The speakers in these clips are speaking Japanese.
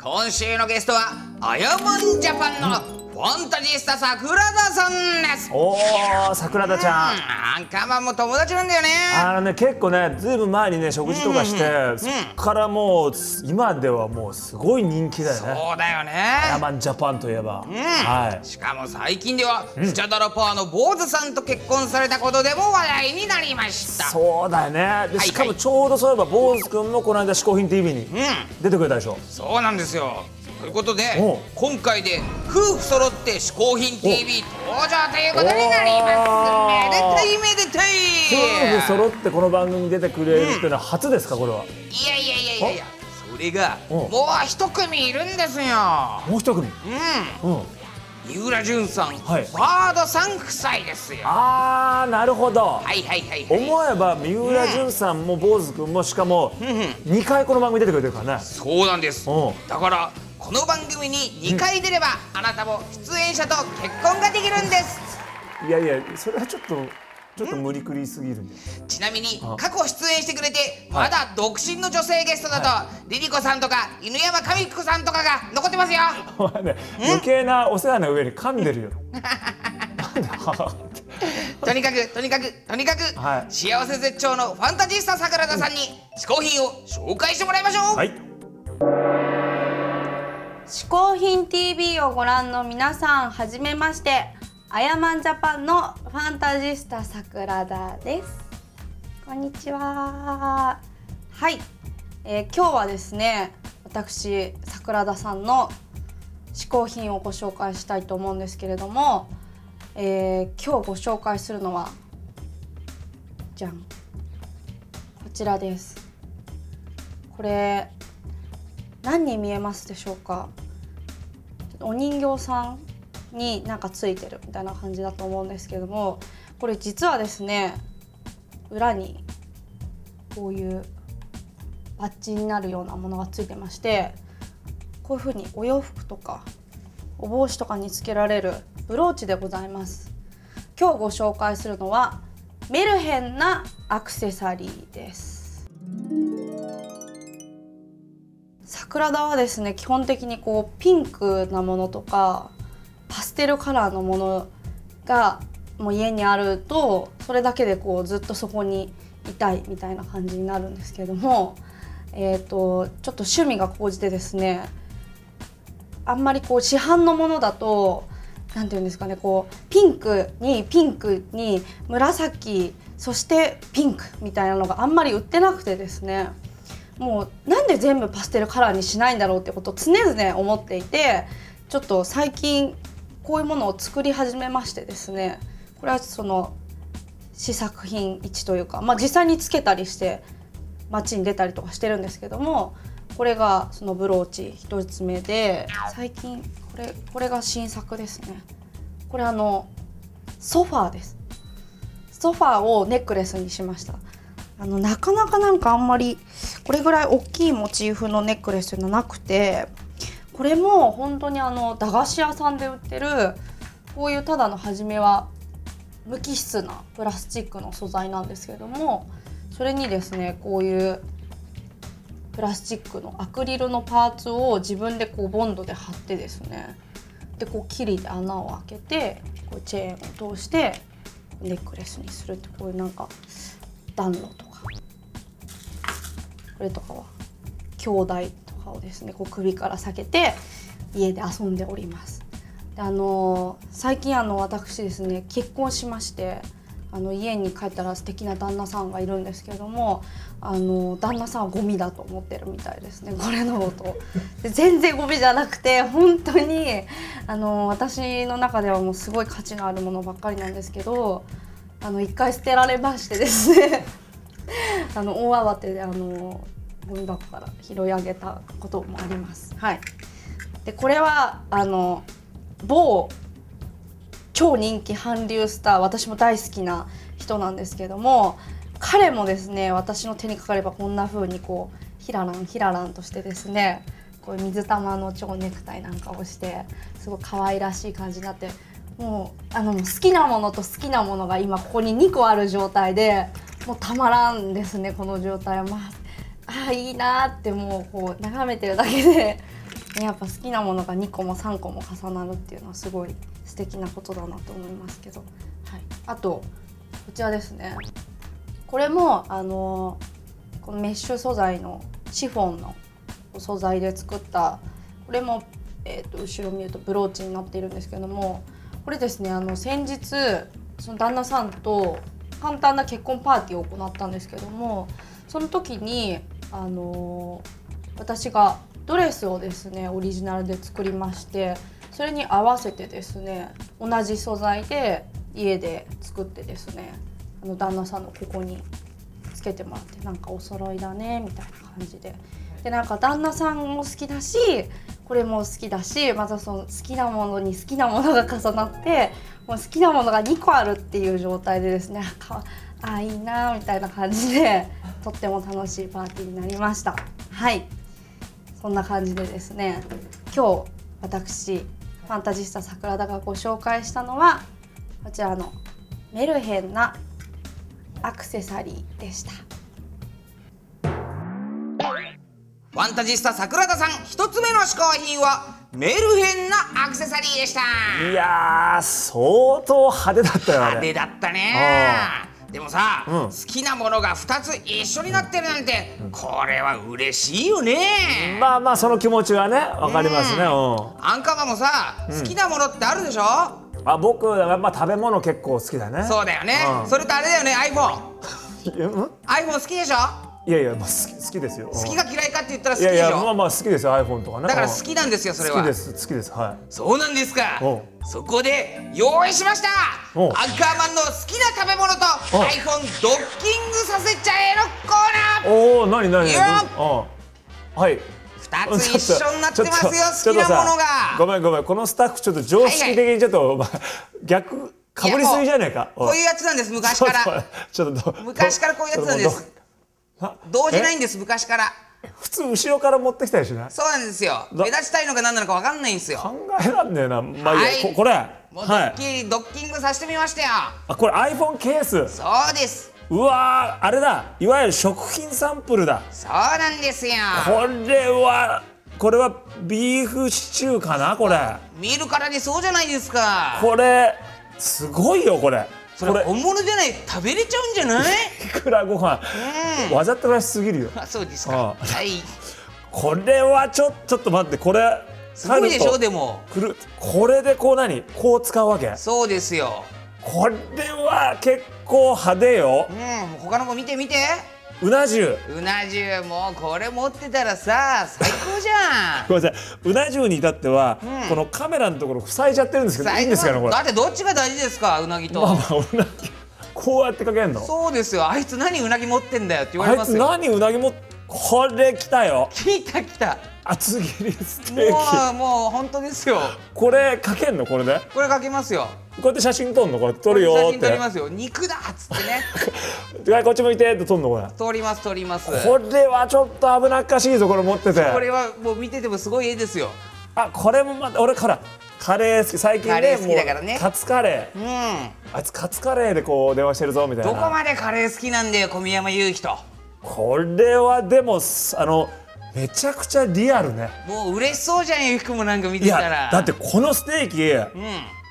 今週のゲストはアヤマンジャパンのファンタジスタ桜田さんです。おー桜田ちゃん。うん。アンカーマンも友達なんだよね。あのね結構ねずいぶん前にね食事とかして、そっからもう今ではもうすごい人気だよね。そうだよね。ヤマンジャパンといえば、はい。しかも最近ではスチャダラパーの坊主さんと結婚されたことでも話題になりました。そうだよね。ではいしかもちょうどそういえば坊主くんもこの間「嗜好品 TV」に出てくれたでしょ、そうなんですよということで今回で夫婦揃って嗜好品 TV 登場ということになりおます。ーめでたいめでたい夫婦揃ってこの番組に出てくれるっていうのは初ですかこれは、いやいやいやいや。いやそれがおもう一組いるんですよ。もう一組。うん。うん。三浦淳さん、はい。バードさん夫妻ですよ。あーなるほど、はいはいはいはい。思えば三浦淳さんも坊主くんもしかも2回この番組出てくれてるからね。そうなんです。う。んだからこの番組に2回出れば、あなたも出演者と結婚ができるんです。いやいやそれはちょっとちょっと無理くりすぎるちなみにあ。過去出演してくれてまだ独身の女性ゲストだと、リリコさんとか犬山神子さんとかが残ってますよ。お前ね余計なお世話の上に噛んでるよ。とにかくとにかくとにかく、はい。幸せ絶頂のファンタジスタ桜田さんに嗜好品を紹介してもらいましょう、はい嗜好品 TV をご覧の皆さんはじめまして。アヤマンジャパンのファンタジスタ桜田です。こんにちは。はい、えー今日はですね私桜田さんの嗜好品をご紹介したいと思うんですけれども、えー今日ご紹介するのはじゃん。こちらです。これ何に見えますでしょうか？お人形さんになんかついてるみたいな感じだと思うんですけどもこれ実はですね裏にこういうバッジになるようなものがついてましてこういう風にお洋服とかお帽子とかにつけられるブローチでございます。今日ご紹介するのはメルヘンなアクセサリーです。桜田はですね基本的にこうピンクなものとかパステルカラーのものがもう家にあるとそれだけでこうずっとそこにいたいみたいな感じになるんですけども、えー、とちょっと趣味が高じてですねあんまりこう市販のものだとなんていうんですかねこうピンクにピンクに紫そしてピンクみたいなのがあんまり売ってなくてですね。もうなんで全部パステルカラーにしないんだろうってことを常々思っていてちょっと最近こういうものを作り始めましてですねこれはその試作品1というか、まあ、実際につけたりして街に出たりとかしてるんですけどもこれがそのブローチ1つ目で最近これこれが新作ですね。これあのソファーです。ソファーをネックレスにしました。あのなかなかなんかあんまりこれぐらい大きいモチーフのネックレスというのはなくてこれも本当にあの駄菓子屋さんで売ってるこういうただの初めは無機質なプラスチックの素材なんですけどもそれにですねこういうプラスチックのアクリルのパーツを自分でこうボンドで貼ってですねでこうキリで穴を開けてこうチェーンを通してネックレスにするってこういうなんか暖炉とかこれとかは兄弟とかをですねこう首から下げて家で遊んでおります。であの最近あの私ですね結婚しましてあの家に帰ったら素敵な旦那さんがいるんですけどもあの旦那さんはゴミだと思ってるみたいですねこれのことで全然ゴミじゃなくて本当にあの私の中ではもうすごい価値のあるものばっかりなんですけどあの一回捨てられましてですね あの大慌てであのゴミ箱から拾い上げたこともあります。はいでこれはあの某超人気韓流スター私も大好きな人なんですけども彼もですね私の手にかかればこんな風にこうひららんひららんとしてですねこう水玉の蝶ネクタイなんかをしてすごい可愛らしい感じになってもうあの好きなものと好きなものが今ここに2個ある状態でもうたまらんですねこの状態は。まああいいなってもうこう眺めてるだけで、やっぱ好きなものが2個も3個も重なるっていうのはすごい素敵なことだなと思いますけど、はい、あとこちらですね。これもあのこのメッシュ素材のシフォンの素材で作った。これも、えー、と後ろ見るとブローチになっているんですけども。これですねあの先日その旦那さんと簡単な結婚パーティーを行ったんですけどもその時にあの私がドレスをですねオリジナルで作りましてそれに合わせてですね同じ素材で家で作ってですねあの旦那さんのここにつけてもらってなんかお揃いだねみたいな感じで。でなんか旦那さんも好きだしこれも好きだしまたその好きなものに好きなものが重なってもう好きなものが2個あるっていう状態でですね あかあいいなみたいな感じでとっても楽しいパーティーになりました。はい。そんな感じでですね今日私ファンタジスタ桜田がご紹介したのはこちらのメルヘンなアクセサリーでした。ファンタジスタ桜田さん一つ目の嗜好品はメルヘンなアクセサリーでした。いやー相当派手だったよ派手だったね。でもさ、うん。好きなものが2つ一緒になってるなんて、これは嬉しいよね、まあまあその気持ちはねわかりますね。うん。アンカマもさ、好きなものってあるでしょ？あ僕はまあ食べ物結構好きだね。そうだよね、うん。それとあれだよね iPhone iPhone 好きでしょ？いやいやもう好き好きですよ。好きが嫌いかって言ったら好いやいきでしょ。やまあまあ好きです。よ iPhone とかね。だからうん。好きなんですよそれは。好きです。好きです。はそうなんですか。おうそこで用意しました。おうアンカーマンの好きな食べ物とお iPhone ドッキングさせちゃえのコーナー。いおお何何いいよ。うん。はい。2つ一緒になってますよちょっと好きなものちょっとさごが。めんごめん。このスタッフちょっと常識的にちょっと、まあ逆かぶりすぎじゃねえか。こういうやつなんです昔から。ちょっと昔からこういうやつなんです。な動じないんえです昔から。普通後ろから持ってきたりしない？そうなんですよ。だ目立ちたいのか何なのか分かんないんですよ。考えらんね。えなまあいいや、はい。ここれ。もうドはいッキリ、ドッキングさせてみましたよ。あこれ iPhone ケース？そうです。うわーあれだ。いわゆる食品サンプルだ。そうなんですよ。これはこれはビーフシチューかなこれ。見るからにそうじゃないですか。これすごいよこれそれ。これ本物じゃない？食べれちゃうんじゃない？いくらご飯。うんわざとらしすぎるよ。あそうですあかはい。これはちょちょっと待ってこれ。すごいでしょでも。くるこれでこう何？こう使うわけ？そうですよ。これは結構派手よ。うん他の子見て見てうな重。うな重もうこれ持ってたらさ最高じゃん。ごめんなさい。うな重に至っては、うん。このカメラのところ塞いじゃってるんですけどいいんですかねこれ？だってどっちが大事ですかうなぎと、まあまあうなぎ。こうやってかけんの？そうですよ。あいつ何うなぎ持ってんだよって言われあいつますよ何うなぎもこれきたよ。来た来た厚切りステもーキ。うもう本当ですよ。これかけんの？これで？これかけますよ。こうやって写真撮んの？これ撮るよ写真撮りますよ。肉だっつってね。はいこっち向いてって撮んの？これ。撮ります撮ります。これはちょっと危なっかしいぞこれ持ってて。これはもう見ててもすごい絵ですよ。あこれもまた俺からカレー好き。最近ねカレー好きだからね。カツカレー。うん。あいつカツカレーでこう電話してるぞみたいな。どこまでカレー好きなんだよ小宮山雄飛と。これはでもすあのめちゃくちゃリアルね。もう嬉しそうじゃんゆうきくんもなんか見いてたら。やだってこのステーキうん。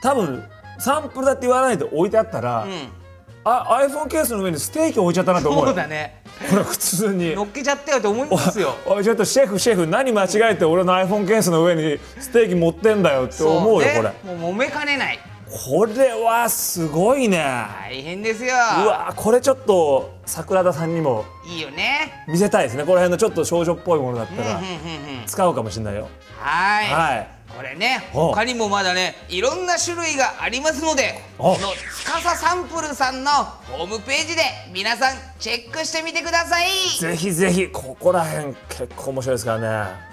多分サンプルだって言わないで置いてあったら、うん。あ iPhone ケースの上にステーキ置いちゃったなと思うよ。そうだね。これ普通に。乗っけちゃったよって思いますよ。おいちょっとシェフシェフ何間違えて俺の iPhone ケースの上にステーキ持ってんだよって思うよね。これ。もう揉めかねないこれはすごいね。大変ですよ。うわこれちょっと桜田さんにもいいよね。見せたいですね。この辺のちょっと少女っぽいものだったら使うかもしれないよ。はい。はい。これねお他にもまだねいろんな種類がありますのでおこの司サンプルさんのホームページで皆さんチェックしてみてください。ぜひぜひここら辺結構面白いですからね